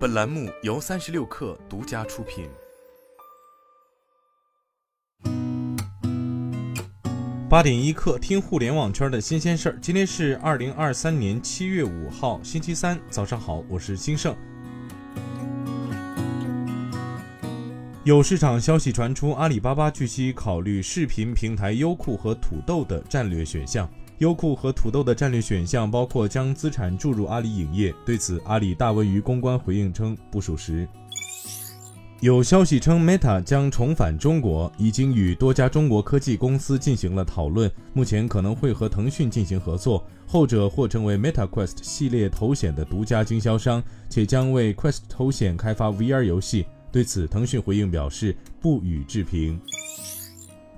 本栏目由三十六氪独家出品。八点一刻，听互联网圈的新鲜事儿。今天是二零二三年七月五号，星期三，早上好，我是金盛。有市场消息传出，阿里巴巴据悉考虑视频平台优酷和土豆的战略选项。优酷和土豆的战略选项包括将资产注入阿里影业。对此，阿里大文娱公关回应称不属实。有消息称，Meta 将重返中国，已经与多家中国科技公司进行了讨论，目前可能会和腾讯进行合作，后者或成为 Meta Quest 系列头显的独家经销商，且将为 Quest 头显开发 VR 游戏。对此，腾讯回应表示不予置评。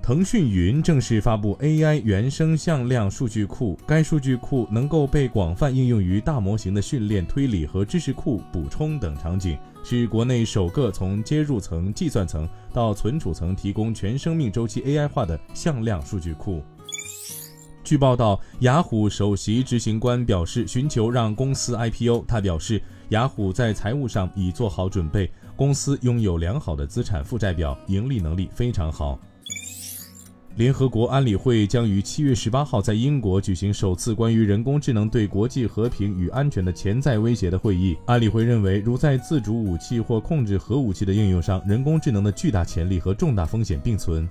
腾讯云正式发布 AI 原生向量数据库，该数据库能够被广泛应用于大模型的训练、推理和知识库补充等场景，是国内首个从接入层、计算层到存储层提供全生命周期 AI 化的向量数据库。据报道，雅虎首席执行官表示寻求让公司 IPO。他表示，雅虎在财务上已做好准备，公司拥有良好的资产负债表，盈利能力非常好。联合国安理会将于七月十八号在英国举行首次关于人工智能对国际和平与安全的潜在威胁的会议。安理会认为，如在自主武器或控制核武器的应用上，人工智能的巨大潜力和重大风险并存。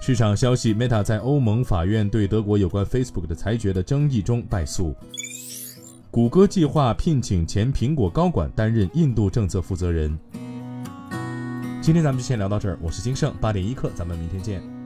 市场消息：Meta 在欧盟法院对德国有关 Facebook 的裁决的争议中败诉。谷歌计划聘请前苹果高管担任印度政策负责人。今天咱们就先聊到这儿，我是金盛，八点一刻，咱们明天见。